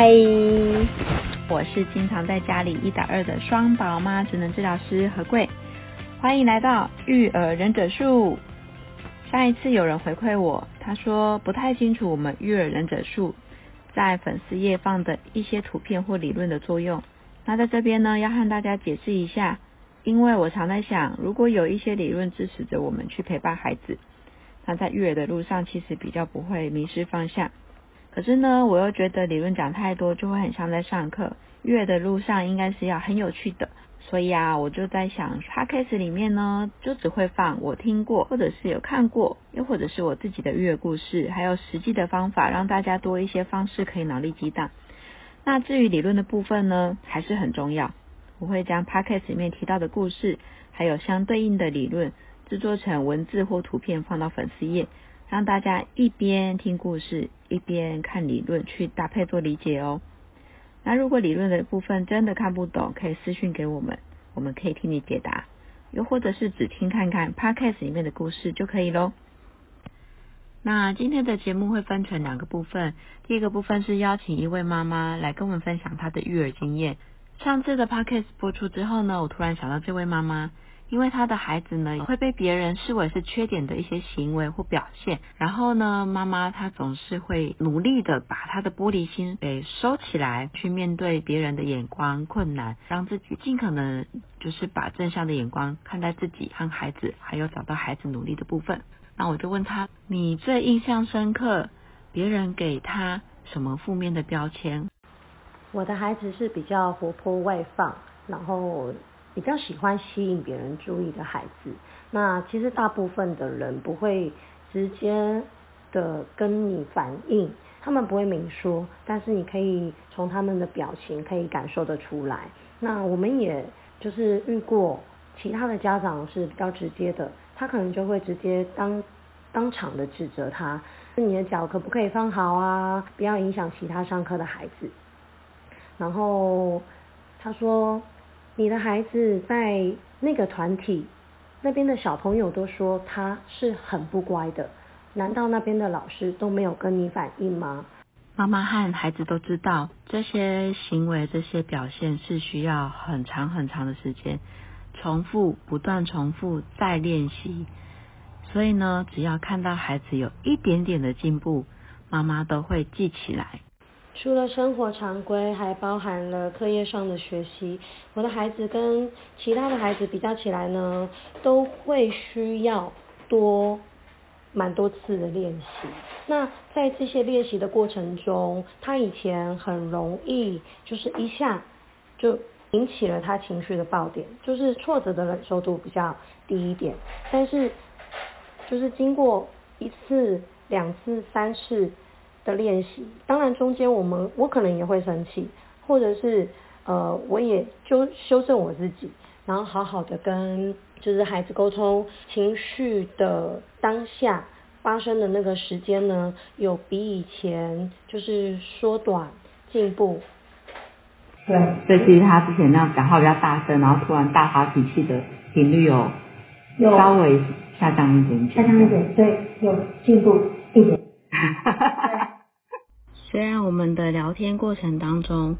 嗨，我是经常在家里一打二的双宝妈职能治疗师何贵，欢迎来到育儿忍者术。上一次有人回馈我，他说不太清楚我们育儿忍者术在粉丝页放的一些图片或理论的作用。那在这边呢，要和大家解释一下，因为我常在想，如果有一些理论支持着我们去陪伴孩子，那在育儿的路上其实比较不会迷失方向。可是呢，我又觉得理论讲太多就会很像在上课。育儿的路上应该是要很有趣的，所以啊，我就在想，Podcast 里面呢，就只会放我听过，或者是有看过，又或者是我自己的育儿故事，还有实际的方法，让大家多一些方式可以脑力激荡。那至于理论的部分呢，还是很重要。我会将 Podcast 里面提到的故事，还有相对应的理论，制作成文字或图片放到粉丝页。让大家一边听故事，一边看理论，去搭配做理解哦。那如果理论的部分真的看不懂，可以私讯给我们，我们可以替你解答。又或者是只听看看 Podcast 里面的故事就可以喽。那今天的节目会分成两个部分，第一个部分是邀请一位妈妈来跟我们分享她的育儿经验。上次的 Podcast 播出之后呢，我突然想到这位妈妈。因为他的孩子呢，会被别人视为是缺点的一些行为或表现，然后呢，妈妈她总是会努力的把她的玻璃心给收起来，去面对别人的眼光困难，让自己尽可能就是把正向的眼光看待自己和孩子，还有找到孩子努力的部分。那我就问他，你最印象深刻，别人给他什么负面的标签？我的孩子是比较活泼外放，然后。比较喜欢吸引别人注意的孩子，那其实大部分的人不会直接的跟你反映，他们不会明说，但是你可以从他们的表情可以感受得出来。那我们也就是遇过其他的家长是比较直接的，他可能就会直接当当场的指责他，你的脚可不可以放好啊？不要影响其他上课的孩子。然后他说。你的孩子在那个团体那边的小朋友都说他是很不乖的，难道那边的老师都没有跟你反映吗？妈妈和孩子都知道，这些行为、这些表现是需要很长很长的时间，重复、不断重复再练习。所以呢，只要看到孩子有一点点的进步，妈妈都会记起来。除了生活常规，还包含了课业上的学习。我的孩子跟其他的孩子比较起来呢，都会需要多蛮多次的练习。那在这些练习的过程中，他以前很容易就是一下就引起了他情绪的爆点，就是挫折的忍受度比较低一点。但是就是经过一次、两次、三次。的练习，当然中间我们我可能也会生气，或者是呃我也就修正我自己，然后好好的跟就是孩子沟通情绪的当下发生的那个时间呢，有比以前就是缩短进步。对，所以其实他之前那样讲话比较大声，然后突然大发脾气的频率有有稍微下降一点点，下降一点，对，有进步一点。虽然我们的聊天过程当中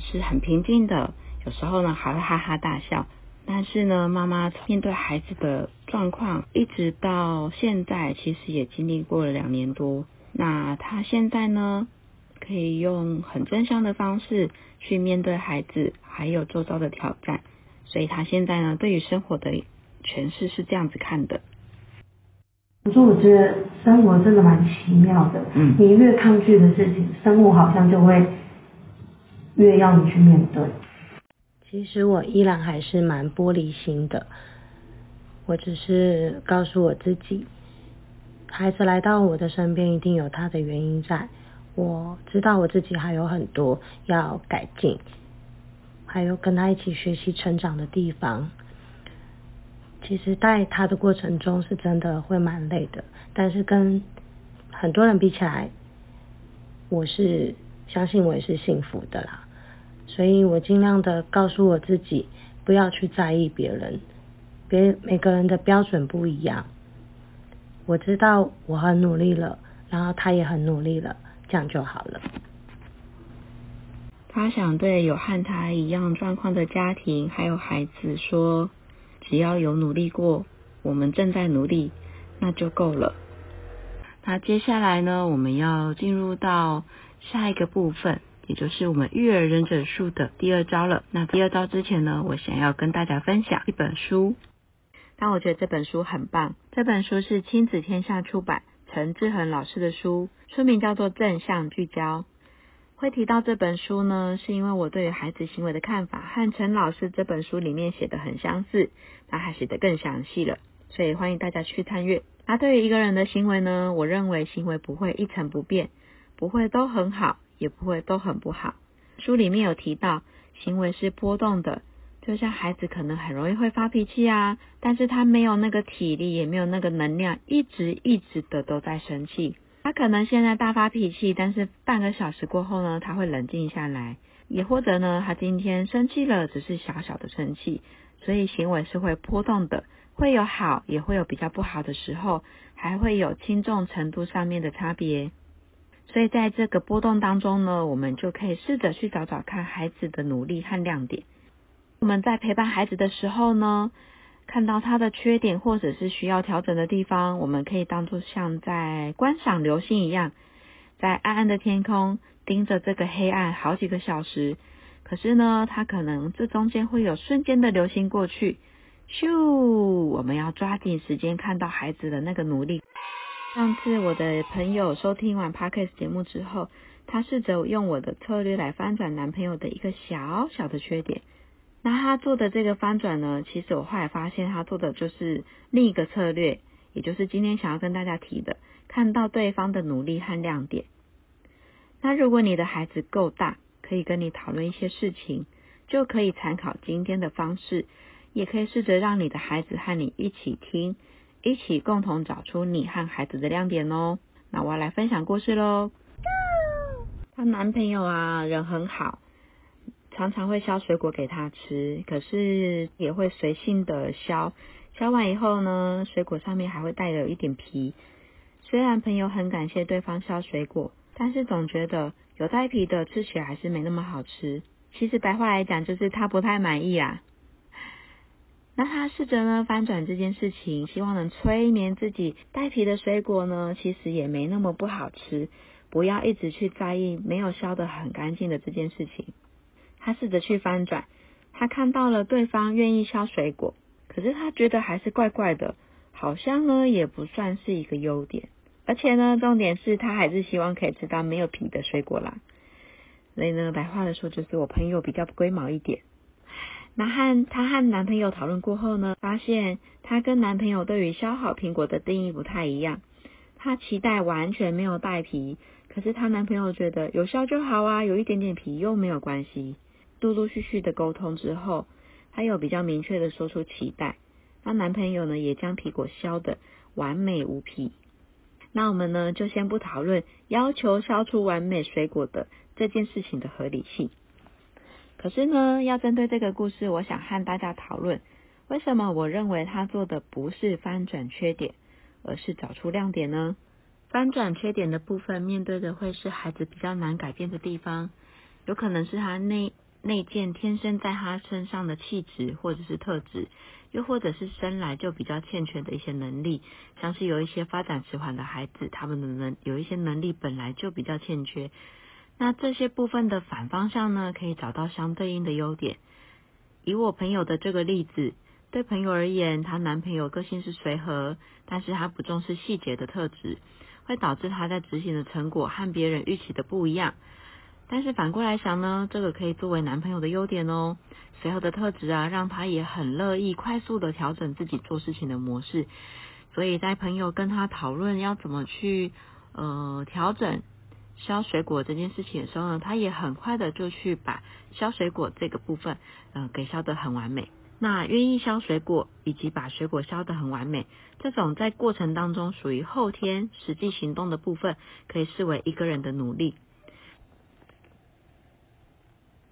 是很平静的，有时候呢还会哈哈大笑，但是呢，妈妈面对孩子的状况，一直到现在，其实也经历过了两年多。那她现在呢，可以用很正向的方式去面对孩子，还有周遭的挑战。所以她现在呢，对于生活的诠释是这样子看的。我说，我觉得生活真的蛮奇妙的。嗯，你越抗拒的事情，生活好像就会越要你去面对。其实我依然还是蛮玻璃心的。我只是告诉我自己，孩子来到我的身边，一定有他的原因在。我知道我自己还有很多要改进，还有跟他一起学习成长的地方。其实带他的过程中是真的会蛮累的，但是跟很多人比起来，我是相信我也是幸福的啦。所以我尽量的告诉我自己，不要去在意别人，别每个人的标准不一样。我知道我很努力了，然后他也很努力了，这样就好了。他想对有和他一样状况的家庭还有孩子说，只要有努力过，我们正在努力，那就够了。那接下来呢，我们要进入到下一个部分，也就是我们育儿忍者术的第二招了。那第二招之前呢，我想要跟大家分享一本书。但我觉得这本书很棒，这本书是亲子天下出版，陈志恒老师的书，书名叫做《正向聚焦》。会提到这本书呢，是因为我对于孩子行为的看法和陈老师这本书里面写的很相似，那还写得更详细了，所以欢迎大家去参阅。那对于一个人的行为呢，我认为行为不会一成不变，不会都很好，也不会都很不好。书里面有提到，行为是波动的，就像孩子可能很容易会发脾气啊，但是他没有那个体力，也没有那个能量，一直一直的都在生气。他可能现在大发脾气，但是半个小时过后呢，他会冷静下来。也或者呢，他今天生气了，只是小小的生气，所以行为是会波动的，会有好，也会有比较不好的时候，还会有轻重程度上面的差别。所以在这个波动当中呢，我们就可以试着去找找看孩子的努力和亮点。我们在陪伴孩子的时候呢，看到他的缺点或者是需要调整的地方，我们可以当作像在观赏流星一样，在暗暗的天空盯着这个黑暗好几个小时。可是呢，他可能这中间会有瞬间的流星过去，咻！我们要抓紧时间看到孩子的那个努力。上次我的朋友收听完 Podcast 节目之后，他试着用我的策略来翻转男朋友的一个小小的缺点。那他做的这个翻转呢，其实我后来发现他做的就是另一个策略，也就是今天想要跟大家提的，看到对方的努力和亮点。那如果你的孩子够大，可以跟你讨论一些事情，就可以参考今天的方式，也可以试着让你的孩子和你一起听，一起共同找出你和孩子的亮点哦。那我要来分享故事喽。她男朋友啊，人很好。常常会削水果给他吃，可是也会随性的削。削完以后呢，水果上面还会带有一点皮。虽然朋友很感谢对方削水果，但是总觉得有带皮的吃起来还是没那么好吃。其实白话来讲，就是他不太满意啊。那他试着呢翻转这件事情，希望能催眠自己，带皮的水果呢，其实也没那么不好吃。不要一直去在意没有削得很干净的这件事情。他试着去翻转，他看到了对方愿意削水果，可是他觉得还是怪怪的，好像呢也不算是一个优点。而且呢，重点是他还是希望可以吃到没有皮的水果啦。所以呢，白话的说就是我朋友比较不龟毛一点。那和她和男朋友讨论过后呢，发现她跟男朋友对于削好苹果的定义不太一样。她期待完全没有带皮，可是她男朋友觉得有削就好啊，有一点点皮又没有关系。陆陆续续的沟通之后，她有比较明确的说出期待。那男朋友呢，也将苹果削得完美无皮。那我们呢，就先不讨论要求削出完美水果的这件事情的合理性。可是呢，要针对这个故事，我想和大家讨论，为什么我认为他做的不是翻转缺点，而是找出亮点呢？翻转缺点的部分，面对的会是孩子比较难改变的地方，有可能是他内。内建天生在他身上的气质或者是特质，又或者是生来就比较欠缺的一些能力，像是有一些发展迟缓的孩子，他们的能有一些能力本来就比较欠缺。那这些部分的反方向呢，可以找到相对应的优点。以我朋友的这个例子，对朋友而言，她男朋友个性是随和，但是他不重视细节的特质，会导致他在执行的成果和别人预期的不一样。但是反过来想呢，这个可以作为男朋友的优点哦。随和的特质啊，让他也很乐意快速的调整自己做事情的模式，所以在朋友跟他讨论要怎么去呃调整削水果这件事情的时候呢，他也很快的就去把削水果这个部分呃给削得很完美。那愿意削水果以及把水果削得很完美，这种在过程当中属于后天实际行动的部分，可以视为一个人的努力。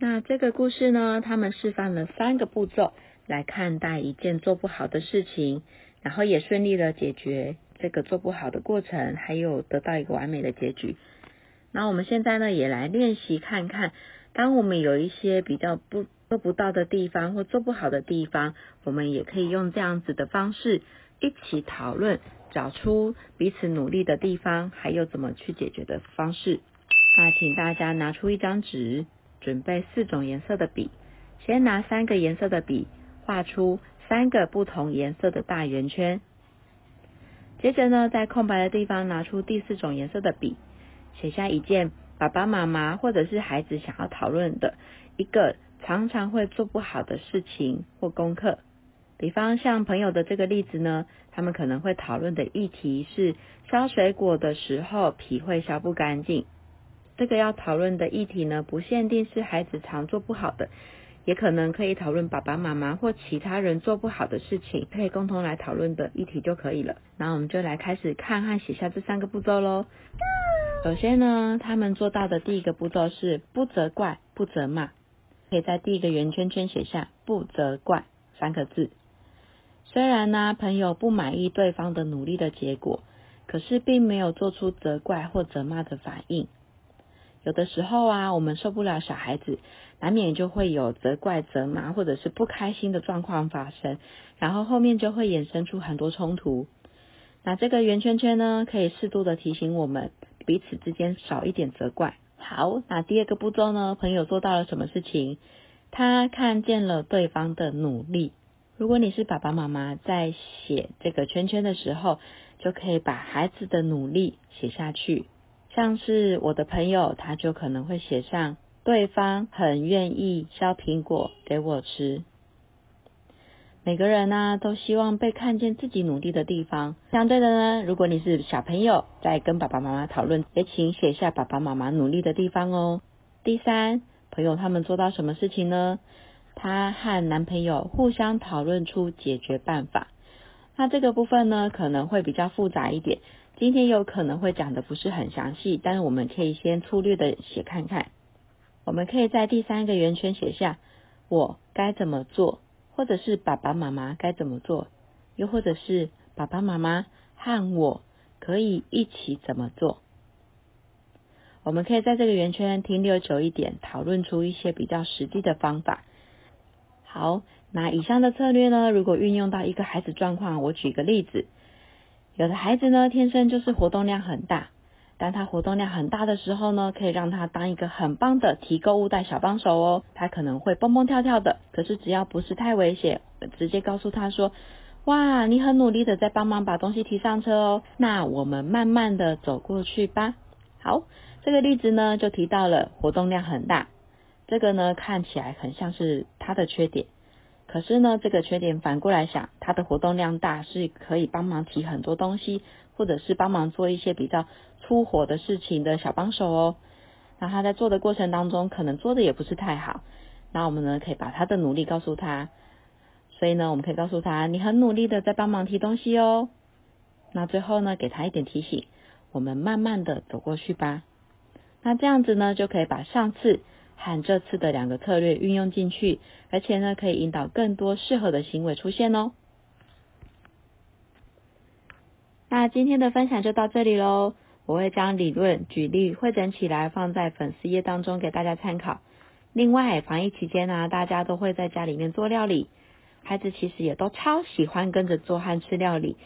那这个故事呢，他们示范了三个步骤来看待一件做不好的事情，然后也顺利的解决这个做不好的过程，还有得到一个完美的结局。那我们现在呢，也来练习看看，当我们有一些比较不做不到的地方或做不好的地方，我们也可以用这样子的方式一起讨论，找出彼此努力的地方，还有怎么去解决的方式。那请大家拿出一张纸。准备四种颜色的笔，先拿三个颜色的笔画出三个不同颜色的大圆圈。接着呢，在空白的地方拿出第四种颜色的笔，写下一件爸爸妈妈或者是孩子想要讨论的一个常常会做不好的事情或功课。比方像朋友的这个例子呢，他们可能会讨论的议题是削水果的时候皮会削不干净。这个要讨论的议题呢，不限定是孩子常做不好的，也可能可以讨论爸爸妈妈或其他人做不好的事情，可以共同来讨论的议题就可以了。那我们就来开始看和写下这三个步骤喽。首先呢，他们做到的第一个步骤是不责怪、不责骂，可以在第一个圆圈圈写下“不责怪”三个字。虽然呢，朋友不满意对方的努力的结果，可是并没有做出责怪或责骂的反应。有的时候啊，我们受不了小孩子，难免就会有责怪、责骂或者是不开心的状况发生，然后后面就会衍生出很多冲突。那这个圆圈圈呢，可以适度的提醒我们彼此之间少一点责怪。好，那第二个步骤呢，朋友做到了什么事情？他看见了对方的努力。如果你是爸爸妈妈，在写这个圈圈的时候，就可以把孩子的努力写下去。像是我的朋友，他就可能会写上对方很愿意削苹果给我吃。每个人呢、都希望被看见自己努力的地方。相对的呢，如果你是小朋友，在跟爸爸妈妈讨论，也请写下爸爸妈妈努力的地方哦。第三，朋友他们做到什么事情呢？她和男朋友互相讨论出解决办法。那这个部分呢，可能会比较复杂一点。今天有可能会讲的不是很详细，但是我们可以先粗略的写看看。我们可以在第三个圆圈写下我该怎么做，或者是爸爸妈妈该怎么做，又或者是爸爸妈妈和我可以一起怎么做。我们可以在这个圆圈停留久一点，讨论出一些比较实际的方法。好，那以上的策略呢，如果运用到一个孩子状况，我举个例子。有的孩子呢，天生就是活动量很大，当他活动量很大的时候呢，可以让他当一个很棒的提购物袋小帮手哦。他可能会蹦蹦跳跳的，可是只要不是太危险，直接告诉他说：“哇，你很努力的在帮忙把东西提上车哦。”那我们慢慢的走过去吧。好，这个例子呢，就提到了活动量很大，这个呢，看起来很像是他的缺点。可是呢，这个缺点反过来想，他的活动量大，是可以帮忙提很多东西，或者是帮忙做一些比较粗活的事情的小帮手哦。那他在做的过程当中，可能做的也不是太好。那我们呢，可以把他的努力告诉他。所以呢，我们可以告诉他，你很努力的在帮忙提东西哦。那最后呢，给他一点提醒，我们慢慢的走过去吧。那这样子呢，就可以把上次。和这次的两个策略运用进去，而且呢，可以引导更多适合的行为出现哦。那今天的分享就到这里喽，我会将理论举例汇整起来放在粉丝页当中给大家参考。另外，防疫期间呢、大家都会在家里面做料理，孩子其实也都超喜欢跟着做和吃料理。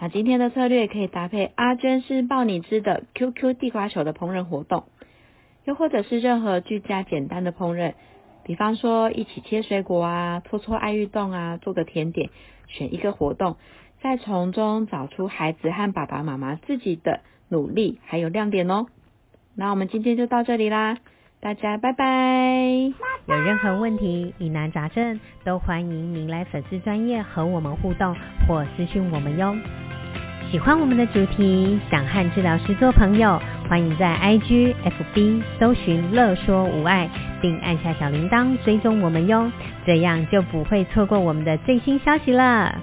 那今天的策略可以搭配阿娟是抱你吃的 QQ 地瓜球的烹饪活动。又或者是任何居家简单的烹饪，比方说一起切水果啊，搓搓爱运动啊，做个甜点，选一个活动，再从中找出孩子和爸爸妈妈自己的努力还有亮点哦。那我们今天就到这里啦，大家拜拜。有任何问题、疑难杂症，都欢迎您来粉丝专业和我们互动或私讯我们哟。喜欢我们的主题，想和治疗师做朋友，欢迎在 IG、FB 搜寻“乐说无爱”，并按下小铃铛追踪我们哟，这样就不会错过我们的最新消息了。